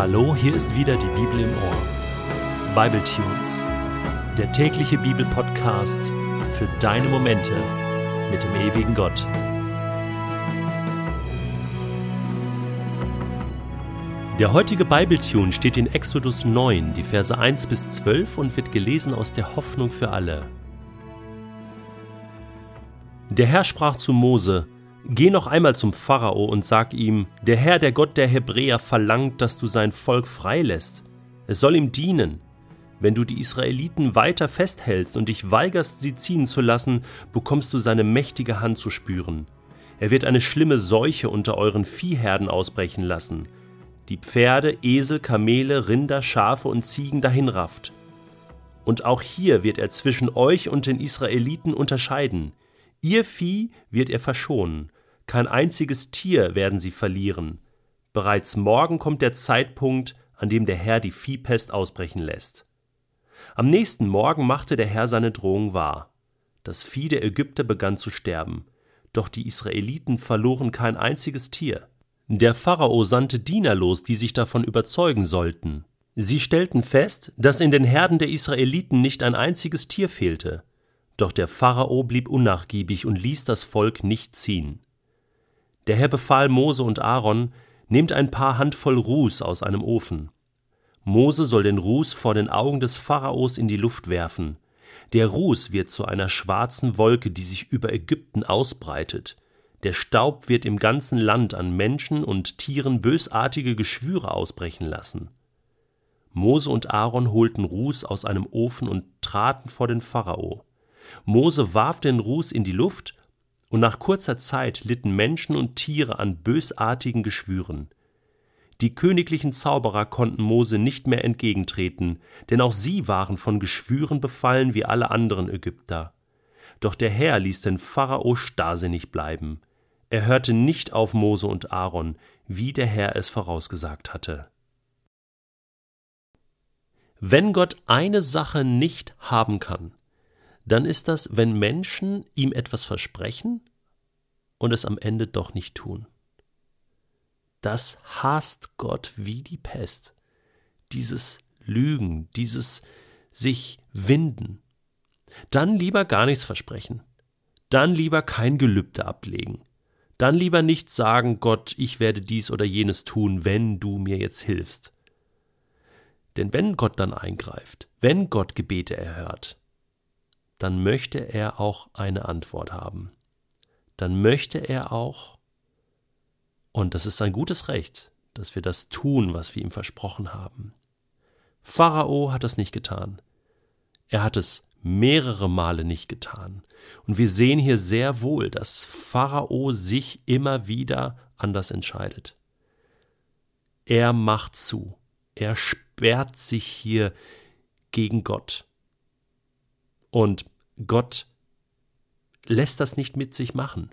Hallo, hier ist wieder die Bibel im Ohr. Bible Tunes, der tägliche Bibelpodcast für deine Momente mit dem ewigen Gott. Der heutige Bibletune steht in Exodus 9, die Verse 1 bis 12 und wird gelesen aus der Hoffnung für alle. Der Herr sprach zu Mose: Geh noch einmal zum Pharao und sag ihm, der Herr, der Gott der Hebräer, verlangt, dass du sein Volk freilässt. Es soll ihm dienen. Wenn du die Israeliten weiter festhältst und dich weigerst, sie ziehen zu lassen, bekommst du seine mächtige Hand zu spüren. Er wird eine schlimme Seuche unter euren Viehherden ausbrechen lassen, die Pferde, Esel, Kamele, Rinder, Schafe und Ziegen dahinrafft. Und auch hier wird er zwischen euch und den Israeliten unterscheiden. Ihr Vieh wird er verschonen, kein einziges Tier werden sie verlieren. Bereits morgen kommt der Zeitpunkt, an dem der Herr die Viehpest ausbrechen lässt. Am nächsten Morgen machte der Herr seine Drohung wahr. Das Vieh der Ägypter begann zu sterben, doch die Israeliten verloren kein einziges Tier. Der Pharao sandte Diener los, die sich davon überzeugen sollten. Sie stellten fest, dass in den Herden der Israeliten nicht ein einziges Tier fehlte. Doch der Pharao blieb unnachgiebig und ließ das Volk nicht ziehen. Der Herr befahl Mose und Aaron, nehmt ein paar Handvoll Ruß aus einem Ofen. Mose soll den Ruß vor den Augen des Pharaos in die Luft werfen. Der Ruß wird zu einer schwarzen Wolke, die sich über Ägypten ausbreitet. Der Staub wird im ganzen Land an Menschen und Tieren bösartige Geschwüre ausbrechen lassen. Mose und Aaron holten Ruß aus einem Ofen und traten vor den Pharao. Mose warf den Ruß in die Luft, und nach kurzer Zeit litten Menschen und Tiere an bösartigen Geschwüren. Die königlichen Zauberer konnten Mose nicht mehr entgegentreten, denn auch sie waren von Geschwüren befallen wie alle anderen Ägypter. Doch der Herr ließ den Pharao starrsinnig bleiben. Er hörte nicht auf Mose und Aaron, wie der Herr es vorausgesagt hatte. Wenn Gott eine Sache nicht haben kann, dann ist das, wenn Menschen ihm etwas versprechen und es am Ende doch nicht tun. Das hasst Gott wie die Pest. Dieses Lügen, dieses sich winden. Dann lieber gar nichts versprechen. Dann lieber kein Gelübde ablegen. Dann lieber nicht sagen, Gott, ich werde dies oder jenes tun, wenn du mir jetzt hilfst. Denn wenn Gott dann eingreift, wenn Gott Gebete erhört, dann möchte er auch eine Antwort haben. Dann möchte er auch, und das ist ein gutes Recht, dass wir das tun, was wir ihm versprochen haben. Pharao hat das nicht getan. Er hat es mehrere Male nicht getan. Und wir sehen hier sehr wohl, dass Pharao sich immer wieder anders entscheidet. Er macht zu. Er sperrt sich hier gegen Gott. Und Gott lässt das nicht mit sich machen.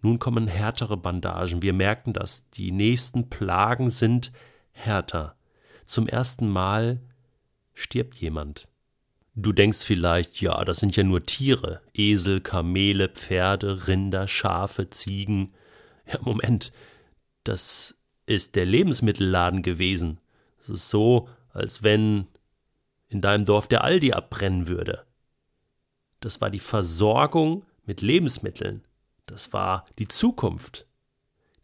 Nun kommen härtere Bandagen. Wir merken das. Die nächsten Plagen sind härter. Zum ersten Mal stirbt jemand. Du denkst vielleicht, ja, das sind ja nur Tiere. Esel, Kamele, Pferde, Rinder, Schafe, Ziegen. Ja, Moment. Das ist der Lebensmittelladen gewesen. Es ist so, als wenn in deinem Dorf der Aldi abbrennen würde. Das war die Versorgung mit Lebensmitteln. Das war die Zukunft.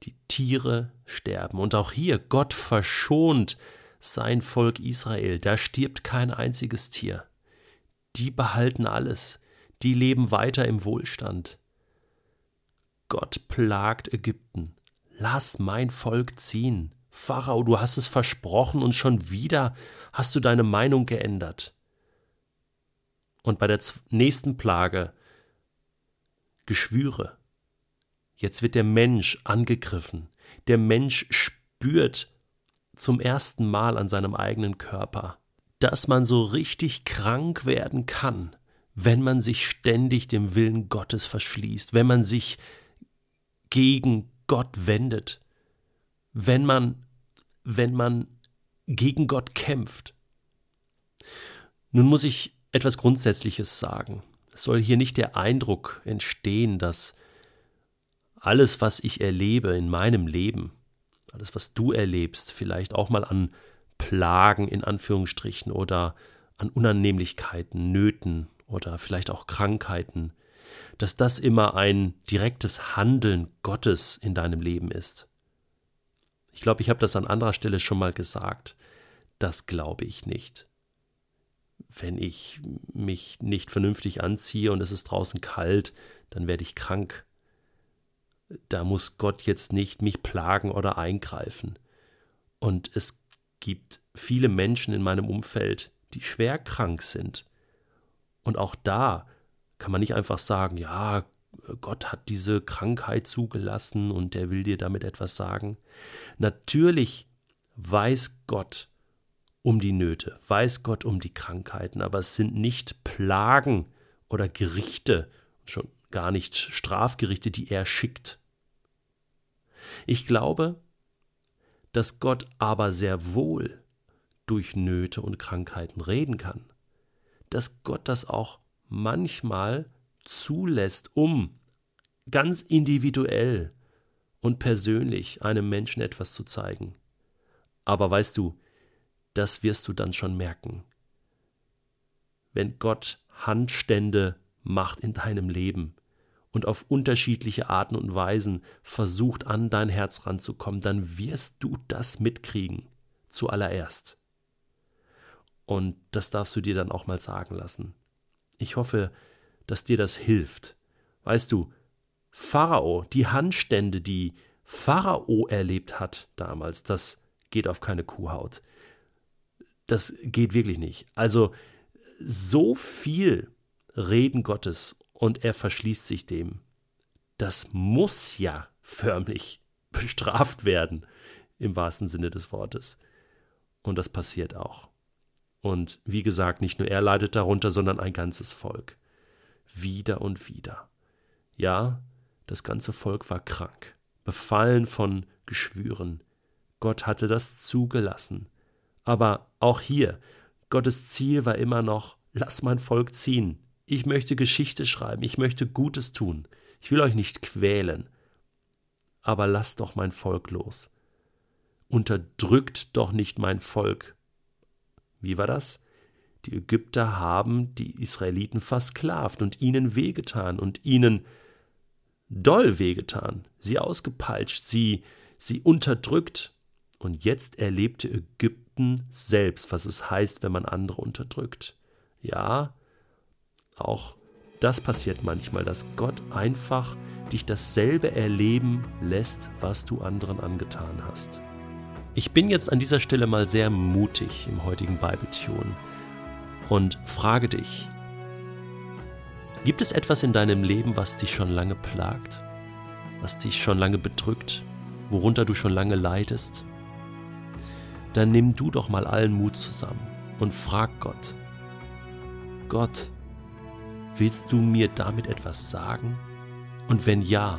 Die Tiere sterben. Und auch hier, Gott verschont sein Volk Israel. Da stirbt kein einziges Tier. Die behalten alles. Die leben weiter im Wohlstand. Gott plagt Ägypten. Lass mein Volk ziehen. Pharao, du hast es versprochen und schon wieder hast du deine Meinung geändert. Und bei der nächsten Plage Geschwüre. Jetzt wird der Mensch angegriffen. Der Mensch spürt zum ersten Mal an seinem eigenen Körper, dass man so richtig krank werden kann, wenn man sich ständig dem Willen Gottes verschließt, wenn man sich gegen Gott wendet, wenn man, wenn man gegen Gott kämpft. Nun muss ich etwas Grundsätzliches sagen. Es soll hier nicht der Eindruck entstehen, dass alles, was ich erlebe in meinem Leben, alles, was du erlebst, vielleicht auch mal an Plagen in Anführungsstrichen oder an Unannehmlichkeiten, Nöten oder vielleicht auch Krankheiten, dass das immer ein direktes Handeln Gottes in deinem Leben ist. Ich glaube, ich habe das an anderer Stelle schon mal gesagt. Das glaube ich nicht. Wenn ich mich nicht vernünftig anziehe und es ist draußen kalt, dann werde ich krank. Da muss Gott jetzt nicht mich plagen oder eingreifen. Und es gibt viele Menschen in meinem Umfeld, die schwer krank sind. Und auch da kann man nicht einfach sagen, ja, Gott hat diese Krankheit zugelassen und er will dir damit etwas sagen. Natürlich weiß Gott um die Nöte, weiß Gott um die Krankheiten, aber es sind nicht Plagen oder Gerichte, schon gar nicht Strafgerichte, die er schickt. Ich glaube, dass Gott aber sehr wohl durch Nöte und Krankheiten reden kann, dass Gott das auch manchmal zulässt, um ganz individuell und persönlich einem Menschen etwas zu zeigen. Aber weißt du, das wirst du dann schon merken. Wenn Gott Handstände macht in deinem Leben und auf unterschiedliche Arten und Weisen versucht an dein Herz ranzukommen, dann wirst du das mitkriegen, zuallererst. Und das darfst du dir dann auch mal sagen lassen. Ich hoffe, dass dir das hilft. Weißt du, Pharao, die Handstände, die Pharao erlebt hat damals, das geht auf keine Kuhhaut. Das geht wirklich nicht. Also so viel Reden Gottes und er verschließt sich dem. Das muss ja förmlich bestraft werden, im wahrsten Sinne des Wortes. Und das passiert auch. Und wie gesagt, nicht nur er leidet darunter, sondern ein ganzes Volk. Wieder und wieder. Ja, das ganze Volk war krank, befallen von Geschwüren. Gott hatte das zugelassen. Aber auch hier, Gottes Ziel war immer noch, lass mein Volk ziehen. Ich möchte Geschichte schreiben, ich möchte Gutes tun. Ich will euch nicht quälen. Aber lasst doch mein Volk los. Unterdrückt doch nicht mein Volk, wie war das? Die Ägypter haben die Israeliten versklavt und ihnen wehgetan und ihnen doll wehgetan, sie ausgepeitscht, sie, sie unterdrückt. Und jetzt erlebte Ägypten selbst, was es heißt, wenn man andere unterdrückt. Ja, auch das passiert manchmal, dass Gott einfach dich dasselbe erleben lässt, was du anderen angetan hast. Ich bin jetzt an dieser Stelle mal sehr mutig im heutigen Bibeltune und frage dich, gibt es etwas in deinem Leben, was dich schon lange plagt, was dich schon lange bedrückt, worunter du schon lange leidest? Dann nimm du doch mal allen Mut zusammen und frag Gott, Gott, willst du mir damit etwas sagen? Und wenn ja,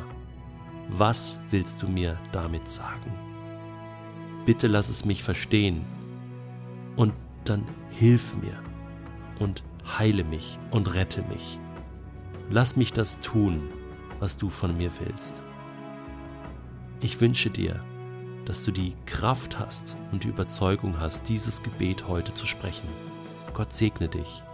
was willst du mir damit sagen? bitte lass es mich verstehen. Und dann hilf mir und heile mich und rette mich. Lass mich das tun, was du von mir willst. Ich wünsche dir, dass du die Kraft hast und die Überzeugung hast, dieses Gebet heute zu sprechen. Gott segne dich.